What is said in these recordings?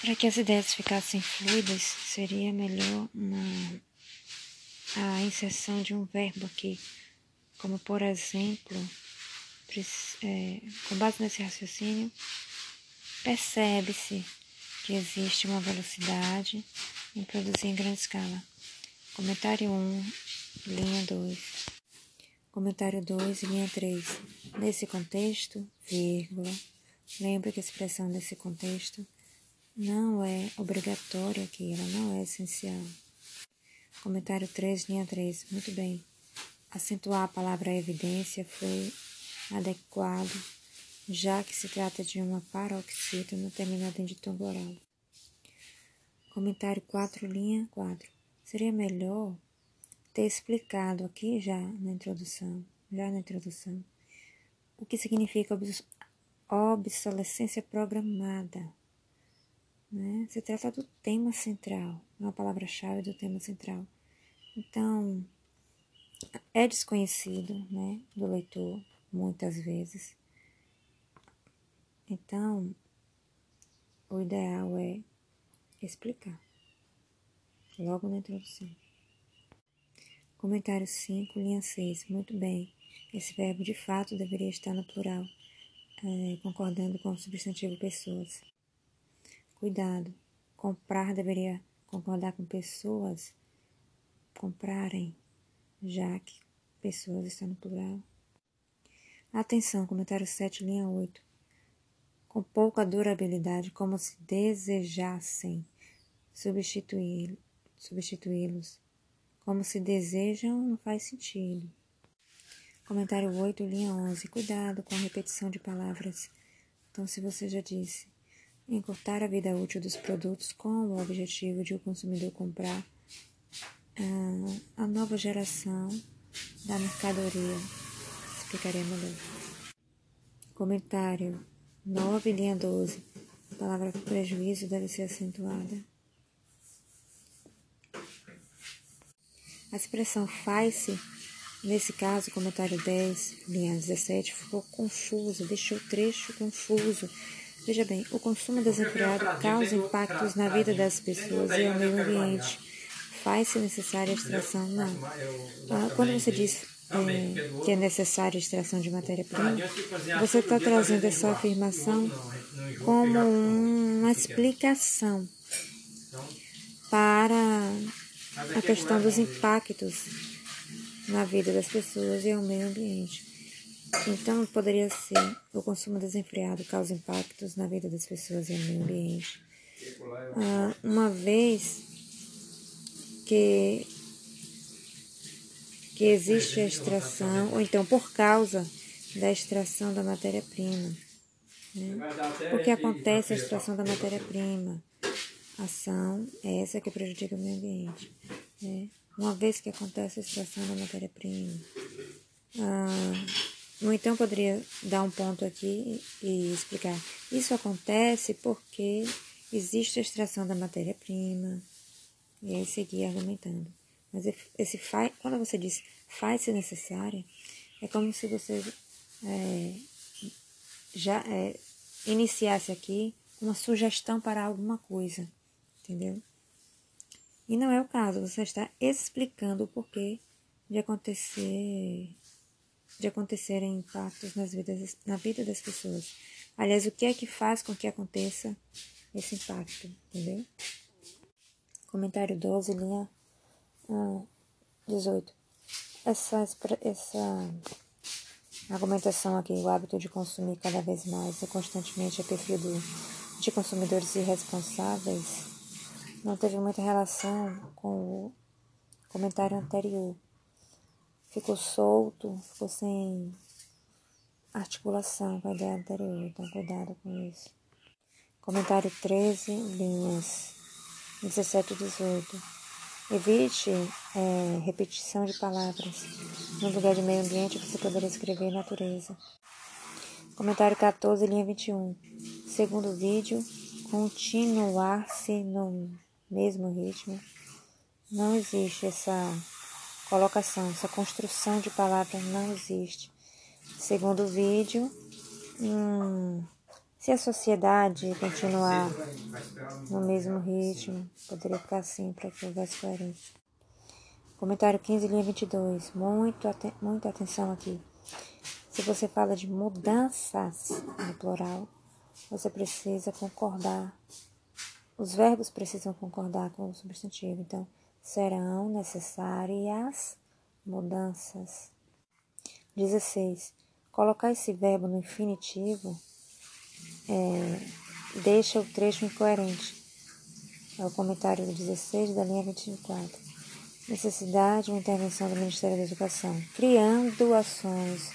Para que as ideias ficassem fluidas, seria melhor uma, a inserção de um verbo aqui, como por exemplo, é, com base nesse raciocínio, percebe-se que existe uma velocidade em produzir em grande escala. Comentário 1, linha 2. Comentário 2, linha 3. Nesse contexto, vírgula. Lembre que a expressão nesse contexto não é obrigatória aqui, ela não é essencial. Comentário 3, linha 3. Muito bem. Acentuar a palavra evidência foi adequado, já que se trata de uma paroxítona terminada em ditongo oral. Comentário 4, linha 4. Seria melhor ter explicado aqui já na introdução, já na introdução, o que significa obsolescência programada. Né? Se trata do tema central, uma palavra-chave do tema central. Então, é desconhecido né, do leitor muitas vezes. Então, o ideal é explicar logo na introdução. Comentário 5, linha 6. Muito bem. Esse verbo de fato deveria estar no plural, é, concordando com o substantivo pessoas. Cuidado. Comprar deveria concordar com pessoas comprarem, já que pessoas está no plural. Atenção, comentário 7, linha 8. Com pouca durabilidade, como se desejassem substituí-los. Como se desejam, não faz sentido. Comentário 8, linha 11. Cuidado com a repetição de palavras. Então, se você já disse, encurtar a vida útil dos produtos com o objetivo de o consumidor comprar ah, a nova geração da mercadoria. Explicaria melhor. Comentário 9, linha 12. A palavra prejuízo deve ser acentuada. A expressão faz-se, nesse caso, comentário 10, linha 17, ficou confusa, deixou o trecho confuso Veja bem, o consumo desenfreado causa impactos na vida das pessoas e ao meio ambiente. Faz-se necessária a extração? Não. Ah, quando você diz é, que é necessária a extração de matéria-prima, você está trazendo essa afirmação como uma explicação para a questão dos impactos na vida das pessoas e ao meio ambiente. Então, poderia ser o consumo desenfreado causa impactos na vida das pessoas e no meio ambiente. Ah, uma vez que, que existe a extração, ou então por causa da extração da matéria-prima. Né? Porque acontece a extração da matéria-prima. Ação é essa que prejudica o meio ambiente. Né? Uma vez que acontece a extração da matéria-prima. Ah, ou então poderia dar um ponto aqui e explicar. Isso acontece porque existe a extração da matéria-prima. E aí seguir argumentando. Mas esse faz, quando você diz faz-se necessária, é como se você é, já é, iniciasse aqui uma sugestão para alguma coisa, entendeu? E não é o caso, você está explicando o porquê de acontecer de acontecerem impactos nas vidas, na vida das pessoas. Aliás, o que é que faz com que aconteça esse impacto, entendeu? Comentário 12, linha ah, 18. Essa, essa argumentação aqui, o hábito de consumir cada vez mais e constantemente a perfil do, de consumidores irresponsáveis, não teve muita relação com o comentário anterior ficou solto, ficou sem articulação com a ideia anterior, então cuidado com isso. Comentário 13, linhas 17 e 18. Evite é, repetição de palavras. No lugar de meio ambiente, você poderia escrever natureza. Comentário 14, linha 21. Segundo vídeo, continuar-se no mesmo ritmo. Não existe essa Colocação: essa construção de palavras não existe. Segundo o vídeo, hum, Se a sociedade continuar no mesmo ritmo, poderia ficar assim para que houvesse coerência. Comentário 15, linha 22. Muito, aten muita atenção aqui. Se você fala de mudanças no plural, você precisa concordar. Os verbos precisam concordar com o substantivo. Então, serão necessárias mudanças. 16. Colocar esse verbo no infinitivo é, deixa o trecho incoerente. É o comentário 16 da linha 24. Necessidade de uma intervenção do Ministério da Educação, criando ações.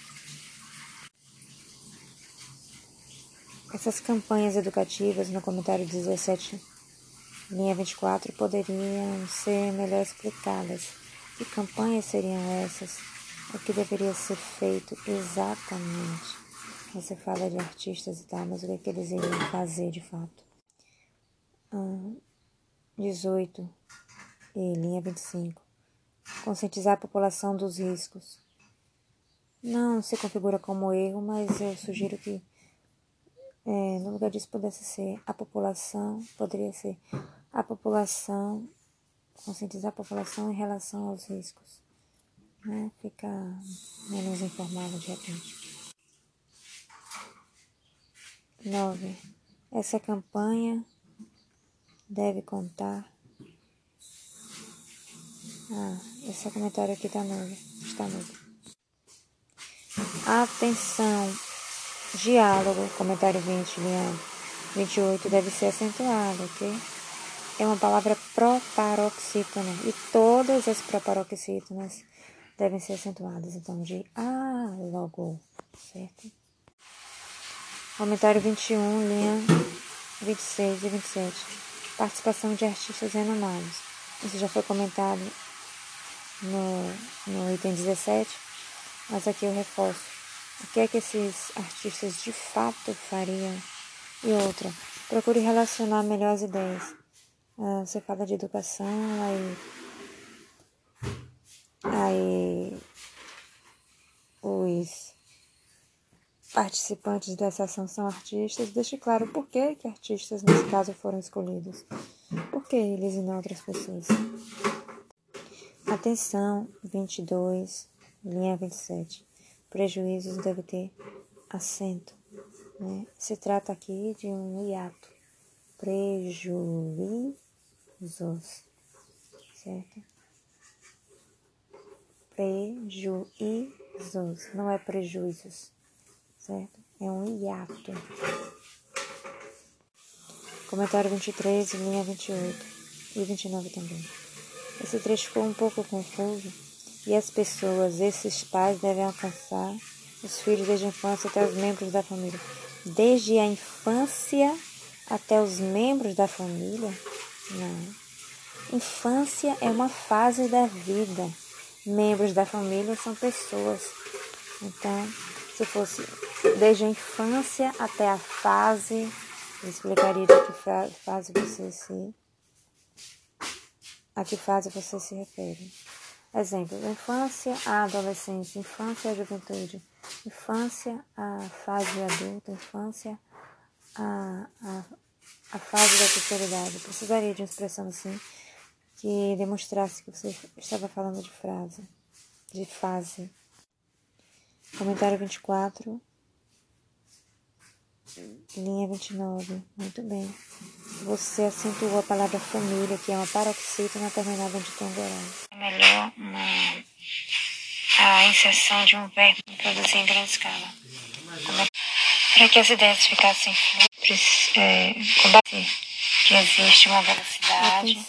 Essas campanhas educativas, no comentário 17, linha 24, poderiam ser melhor explicadas. Que campanhas seriam essas? O que deveria ser feito exatamente? Você fala de artistas e tal, mas o que, é que eles iriam fazer de fato? Hum, 18 e linha 25. Conscientizar a população dos riscos. Não se configura como erro, mas eu sugiro que é, no lugar disso pudesse ser a população, poderia ser a população, conscientizar a população em relação aos riscos. Né? Fica menos informado de repente. 9. Essa campanha deve contar. Ah, esse comentário aqui está novo. Está novo. Atenção. Diálogo, comentário 20, linha 28, deve ser acentuado, ok? É uma palavra proparoxítona e todas as proparoxítonas devem ser acentuadas. Então, diálogo, certo? Comentário 21, linha 26 e 27. Participação de artistas renomados. Isso já foi comentado no, no item 17, mas aqui eu reforço. O que é que esses artistas de fato fariam? E outra, procure relacionar melhor as ideias. Você fala de educação, aí. Aí. Os participantes dessa ação são artistas, deixe claro por que, que artistas nesse caso foram escolhidos. Por que eles e não outras pessoas? Atenção, 22, linha 27. Prejuízos deve ter acento. Né? Se trata aqui de um hiato. Prejuízos. Certo? Prejuízos. Não é prejuízos certo? É um hiato. Comentário 23, linha 28 e 29 também. Esse trecho ficou um pouco confuso e as pessoas, esses pais, devem alcançar os filhos desde a infância até os membros da família. Desde a infância até os membros da família? Não. Infância é uma fase da vida. Membros da família são pessoas. Então, se fosse desde a infância até a fase, eu explicaria de que fase você se a que fase você se refere. Exemplo, infância à adolescência, infância à juventude, infância à fase adulta, infância à, à, à fase da terceira idade. Precisaria de uma expressão assim que demonstrasse que você estava falando de frase, de fase. Comentário 24, linha 29. Muito bem. Você acentuou a palavra família, que é uma paroxítona terminada de tom grave. É melhor uma, a inserção de um verbo introduzir em grande escala. Para que as ideias ficassem é, combater que existe uma velocidade.